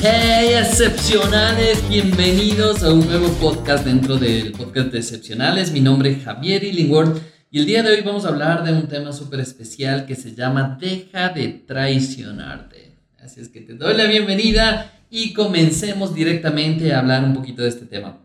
Hey excepcionales, bienvenidos a un nuevo podcast dentro del podcast de excepcionales. Mi nombre es Javier Illingworth y el día de hoy vamos a hablar de un tema súper especial que se llama Deja de traicionarte. Así es que te doy la bienvenida y comencemos directamente a hablar un poquito de este tema.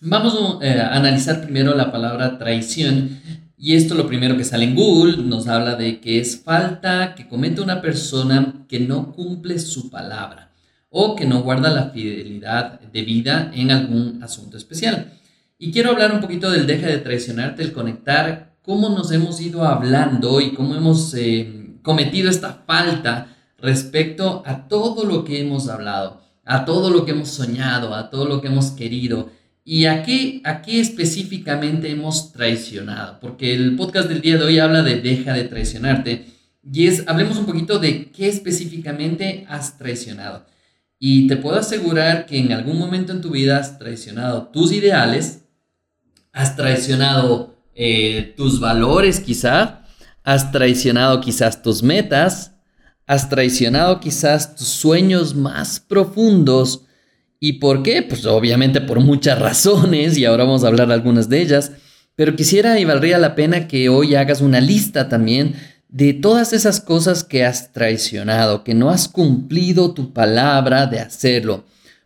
Vamos eh, a analizar primero la palabra traición y esto lo primero que sale en Google nos habla de que es falta que comete una persona que no cumple su palabra o que no guarda la fidelidad de vida en algún asunto especial. Y quiero hablar un poquito del deja de traicionarte, el conectar cómo nos hemos ido hablando y cómo hemos eh, cometido esta falta respecto a todo lo que hemos hablado, a todo lo que hemos soñado, a todo lo que hemos querido. ¿Y a qué, a qué específicamente hemos traicionado? Porque el podcast del día de hoy habla de deja de traicionarte. Y es, hablemos un poquito de qué específicamente has traicionado. Y te puedo asegurar que en algún momento en tu vida has traicionado tus ideales, has traicionado eh, tus valores quizás, has traicionado quizás tus metas, has traicionado quizás tus sueños más profundos. ¿Y por qué? Pues obviamente por muchas razones y ahora vamos a hablar algunas de ellas. Pero quisiera y valdría la pena que hoy hagas una lista también de todas esas cosas que has traicionado, que no has cumplido tu palabra de hacerlo.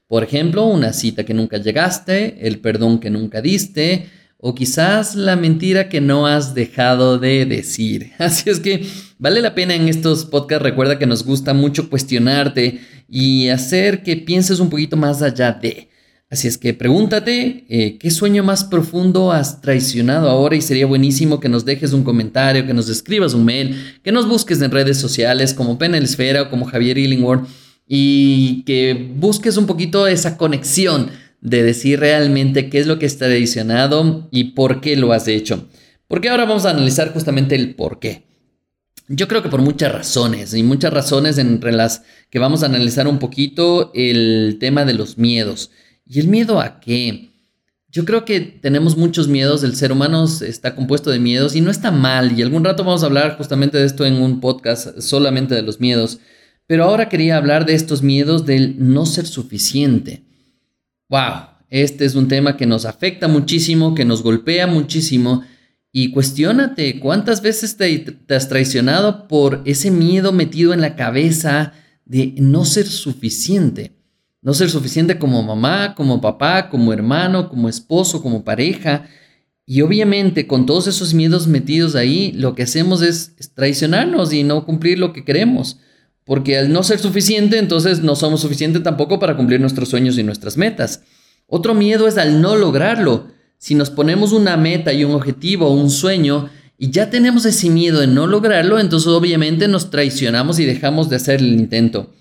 Por ejemplo, una cita que nunca llegaste, el perdón que nunca diste, o quizás la mentira que no has dejado de decir. Así es que vale la pena en estos podcasts, recuerda que nos gusta mucho cuestionarte y hacer que pienses un poquito más allá de. Así es que pregúntate, eh, ¿qué sueño más profundo has traicionado ahora? Y sería buenísimo que nos dejes un comentario, que nos escribas un mail, que nos busques en redes sociales como Penel Esfera o como Javier Illingworth y que busques un poquito esa conexión de decir realmente qué es lo que has traicionado y por qué lo has hecho. Porque ahora vamos a analizar justamente el por qué. Yo creo que por muchas razones, y muchas razones entre las que vamos a analizar un poquito el tema de los miedos. ¿Y el miedo a qué? Yo creo que tenemos muchos miedos, el ser humano está compuesto de miedos y no está mal, y algún rato vamos a hablar justamente de esto en un podcast solamente de los miedos, pero ahora quería hablar de estos miedos del no ser suficiente. ¡Wow! Este es un tema que nos afecta muchísimo, que nos golpea muchísimo, y cuestiónate cuántas veces te, te has traicionado por ese miedo metido en la cabeza de no ser suficiente. No ser suficiente como mamá, como papá, como hermano, como esposo, como pareja. Y obviamente con todos esos miedos metidos ahí, lo que hacemos es, traicionarnos y no cumplir lo que queremos. Porque al no ser suficiente, entonces no somos suficientes tampoco para cumplir nuestros sueños y nuestras metas. Otro miedo es al no lograrlo. Si nos ponemos una meta y un objetivo, un sueño, y ya tenemos ese miedo de no lograrlo, entonces obviamente nos traicionamos y dejamos de hacer el intento.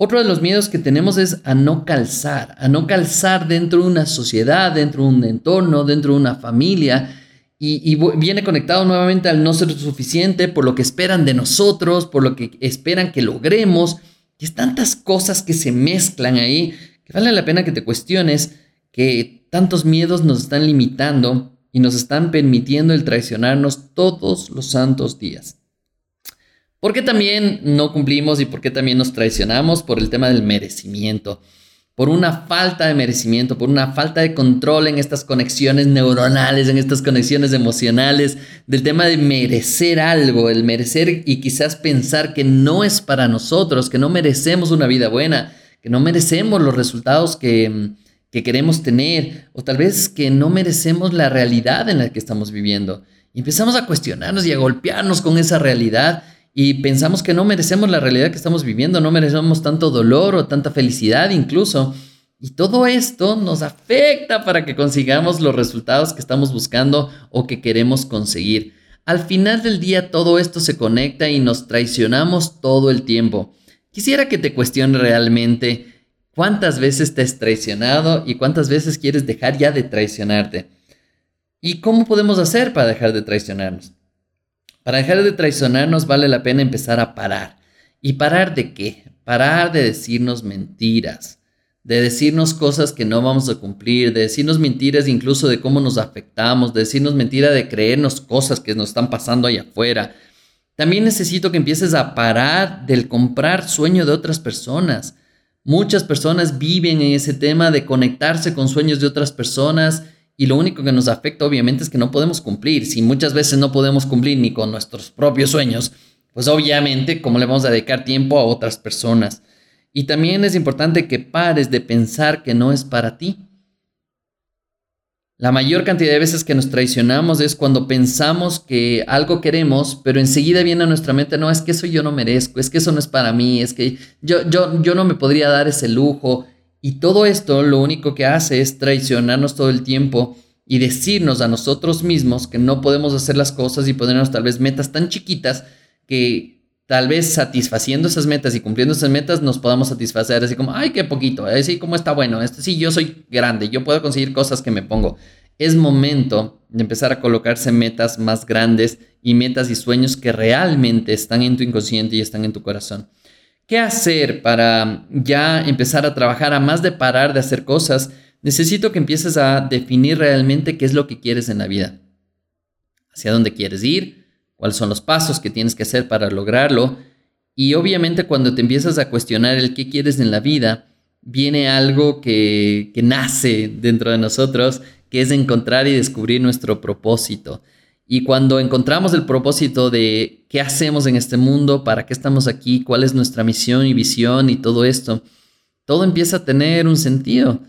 Otro de los miedos que tenemos es a no calzar, a no calzar dentro de una sociedad, dentro de un entorno, dentro de una familia. Y, viene conectado nuevamente al no ser suficiente, por lo que esperan de nosotros, por lo que esperan que logremos. Y es tantas cosas que se mezclan ahí que vale la pena que te cuestiones que tantos miedos nos están limitando y nos están permitiendo el traicionarnos todos los santos días. ¿Por qué también no cumplimos y por qué también nos traicionamos? Por el tema del merecimiento, por una falta de merecimiento, por una falta de control en estas conexiones neuronales, en estas conexiones emocionales, del tema de merecer algo, el merecer y quizás pensar que no es para nosotros, que no merecemos una vida buena, que no merecemos los resultados que, que queremos tener, o tal vez que no merecemos la realidad en la que estamos viviendo. Y empezamos a cuestionarnos y a golpearnos con esa realidad y pensamos que no merecemos la realidad que estamos viviendo, no merecemos tanto dolor o tanta felicidad incluso. Y todo esto nos afecta para que consigamos los resultados que estamos buscando o que queremos conseguir. Al final del día todo esto se conecta y nos traicionamos todo el tiempo. Quisiera que te cuestione realmente cuántas veces te has traicionado y cuántas veces quieres dejar ya de traicionarte. ¿Y cómo podemos hacer para dejar de traicionarnos? Para dejar de traicionarnos vale la pena empezar a parar. ¿Y parar de qué? Parar de decirnos mentiras, de decirnos cosas que no vamos a cumplir, de decirnos mentiras incluso de cómo nos afectamos, de decirnos mentiras de creernos cosas que nos están pasando allá afuera. También necesito que empieces a parar del comprar sueño de otras personas. Muchas personas viven en ese tema de conectarse con sueños de otras personas y lo único que nos afecta obviamente es que no podemos cumplir. Si muchas veces no podemos cumplir ni con nuestros propios sueños, pues obviamente cómo le vamos a dedicar tiempo a otras personas. Y también es importante que pares de pensar que no es para ti. La mayor cantidad de veces que nos traicionamos es cuando pensamos que algo queremos, pero enseguida viene a nuestra mente, no, es que eso yo no merezco, es que eso no es para mí, es que yo, yo, yo no me podría dar ese lujo, y todo esto lo único que hace es traicionarnos todo el tiempo y decirnos a nosotros mismos que no podemos hacer las cosas y ponernos tal vez metas tan chiquitas que tal vez satisfaciendo esas metas y cumpliendo esas metas nos podamos satisfacer así como, ay, qué poquito, así como está bueno, este sí, yo soy grande, yo puedo conseguir cosas que me pongo. Es momento de empezar a colocarse metas más grandes y metas y sueños que realmente están en tu inconsciente y están en tu corazón. ¿Qué hacer para ya empezar a trabajar a más de parar de hacer cosas? Necesito que empieces a definir realmente qué es lo que quieres en la vida. Hacia dónde quieres ir, cuáles son los pasos que tienes que hacer para lograrlo. Y obviamente cuando te empiezas a cuestionar el qué quieres en la vida, viene algo que, que nace dentro de nosotros, que es encontrar y descubrir nuestro propósito. Y cuando encontramos el propósito de qué hacemos en este mundo, para qué estamos aquí, cuál es nuestra misión y visión y todo esto, todo empieza a tener un sentido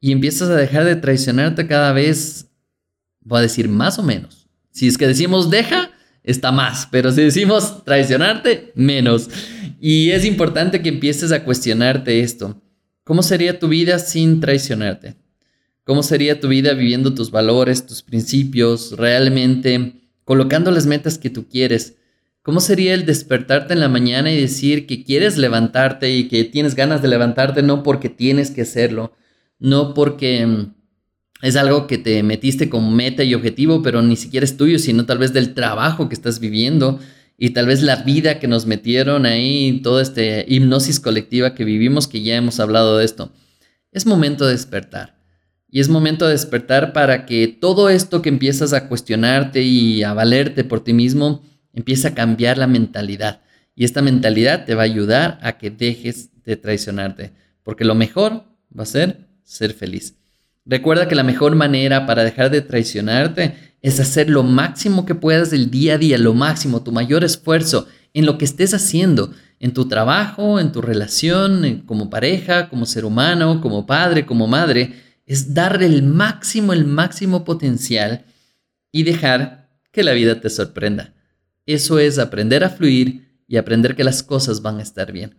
y empiezas a dejar de traicionarte cada vez, voy a decir más o menos. Si es que decimos deja, está más, pero si decimos traicionarte, menos. Y es importante que empieces a cuestionarte esto. ¿Cómo sería tu vida sin traicionarte? ¿Cómo sería tu vida viviendo tus valores, tus principios, realmente colocando las metas que tú quieres? ¿Cómo sería el despertarte en la mañana y decir que quieres levantarte y que tienes ganas de levantarte no porque tienes que hacerlo, no porque mm, es algo que te metiste como meta y objetivo, pero ni siquiera es tuyo, sino tal vez del trabajo que estás viviendo y tal vez la vida que nos metieron ahí, toda esta hipnosis colectiva que vivimos, que ya hemos hablado de esto. Es momento de despertar. Y es momento de despertar para que todo esto que empiezas a cuestionarte y a valerte por ti mismo empiece a cambiar la mentalidad. Y esta mentalidad te va a ayudar a que dejes de traicionarte. Porque lo mejor va a ser ser feliz. Recuerda que la mejor manera para dejar de traicionarte es hacer lo máximo que puedas del día a día, lo máximo, tu mayor esfuerzo en lo que estés haciendo, en tu trabajo, en tu relación, como pareja, como ser humano, como padre, como madre es darle el máximo, el máximo potencial y dejar que la vida te sorprenda. Eso es aprender a fluir y aprender que las cosas van a estar bien.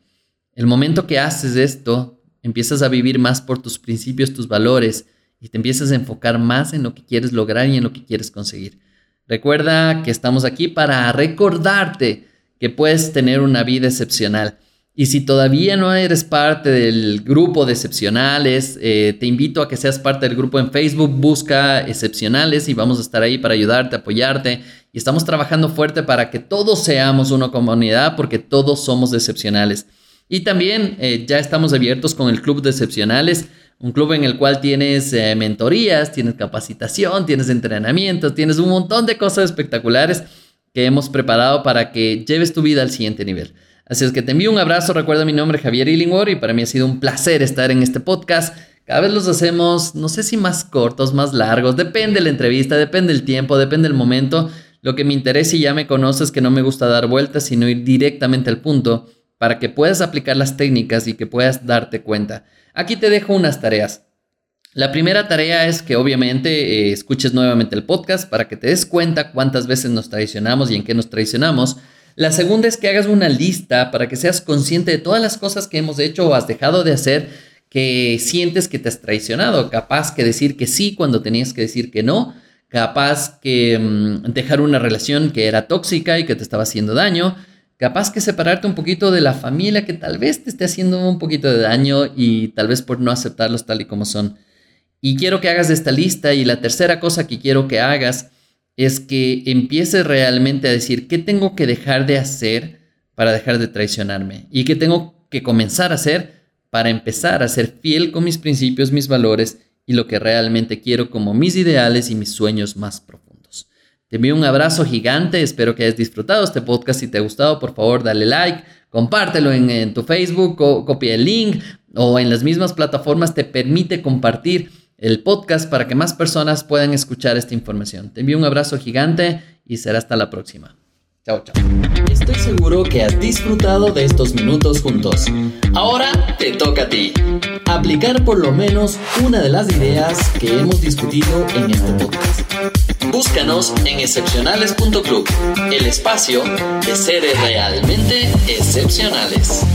El momento que haces esto, empiezas a vivir más por tus principios, tus valores y te empiezas a enfocar más en lo que quieres lograr y en lo que quieres conseguir. Recuerda que estamos aquí para recordarte que puedes tener una vida excepcional y si todavía no eres parte del grupo de excepcionales, eh, te invito a que seas parte del grupo en Facebook, busca excepcionales y vamos a estar ahí para ayudarte, apoyarte. Y estamos trabajando fuerte para que todos seamos una comunidad porque todos somos excepcionales. Y también eh, ya estamos abiertos con el Club de Excepcionales, un club en el cual tienes eh, mentorías, tienes capacitación, tienes entrenamiento, tienes un montón de cosas espectaculares que hemos preparado para que lleves tu vida al siguiente nivel. Así es que te envío un abrazo, recuerda mi nombre Javier Illingworth y para mí ha sido un placer estar en este podcast. Cada vez los hacemos, no sé si más cortos, más largos, depende de la entrevista, depende del tiempo, depende del momento. Lo que me interesa y ya me conoces que no me gusta dar vueltas, sino ir directamente al punto para que puedas aplicar las técnicas y que puedas darte cuenta. Aquí te dejo unas tareas. La primera tarea es que obviamente eh, escuches nuevamente el podcast para que te des cuenta cuántas veces nos traicionamos y en qué nos traicionamos. La segunda es que hagas una lista para que seas consciente de todas las cosas que hemos hecho o has dejado de hacer que sientes que te has traicionado. Capaz que decir que sí cuando tenías que decir que no. Capaz que mm, dejar una relación que era tóxica y que te estaba haciendo daño. capaz que separarte un poquito de la familia que tal vez te esté haciendo un poquito de daño y tal vez por no aceptarlos tal y como son. Y quiero que hagas esta lista y la tercera cosa que quiero que hagas es que empieces realmente a decir qué tengo que dejar de hacer para dejar de traicionarme y qué tengo que comenzar a hacer para empezar a ser fiel con mis principios, mis valores y lo que realmente quiero como mis ideales y mis sueños más profundos. Te envío un abrazo gigante, espero que hayas disfrutado este podcast. Si te ha gustado, por favor, dale like, compártelo en, tu Facebook, copia el link o en las mismas plataformas te permite compartir el podcast para que más personas puedan escuchar esta información. Te envío un abrazo gigante y será hasta la próxima. Chao, chao. Estoy seguro que has disfrutado de estos minutos juntos. Ahora te toca a ti. Aplicar por lo menos una de las ideas que hemos discutido en este podcast. Búscanos en excepcionales.club, el espacio de seres realmente excepcionales.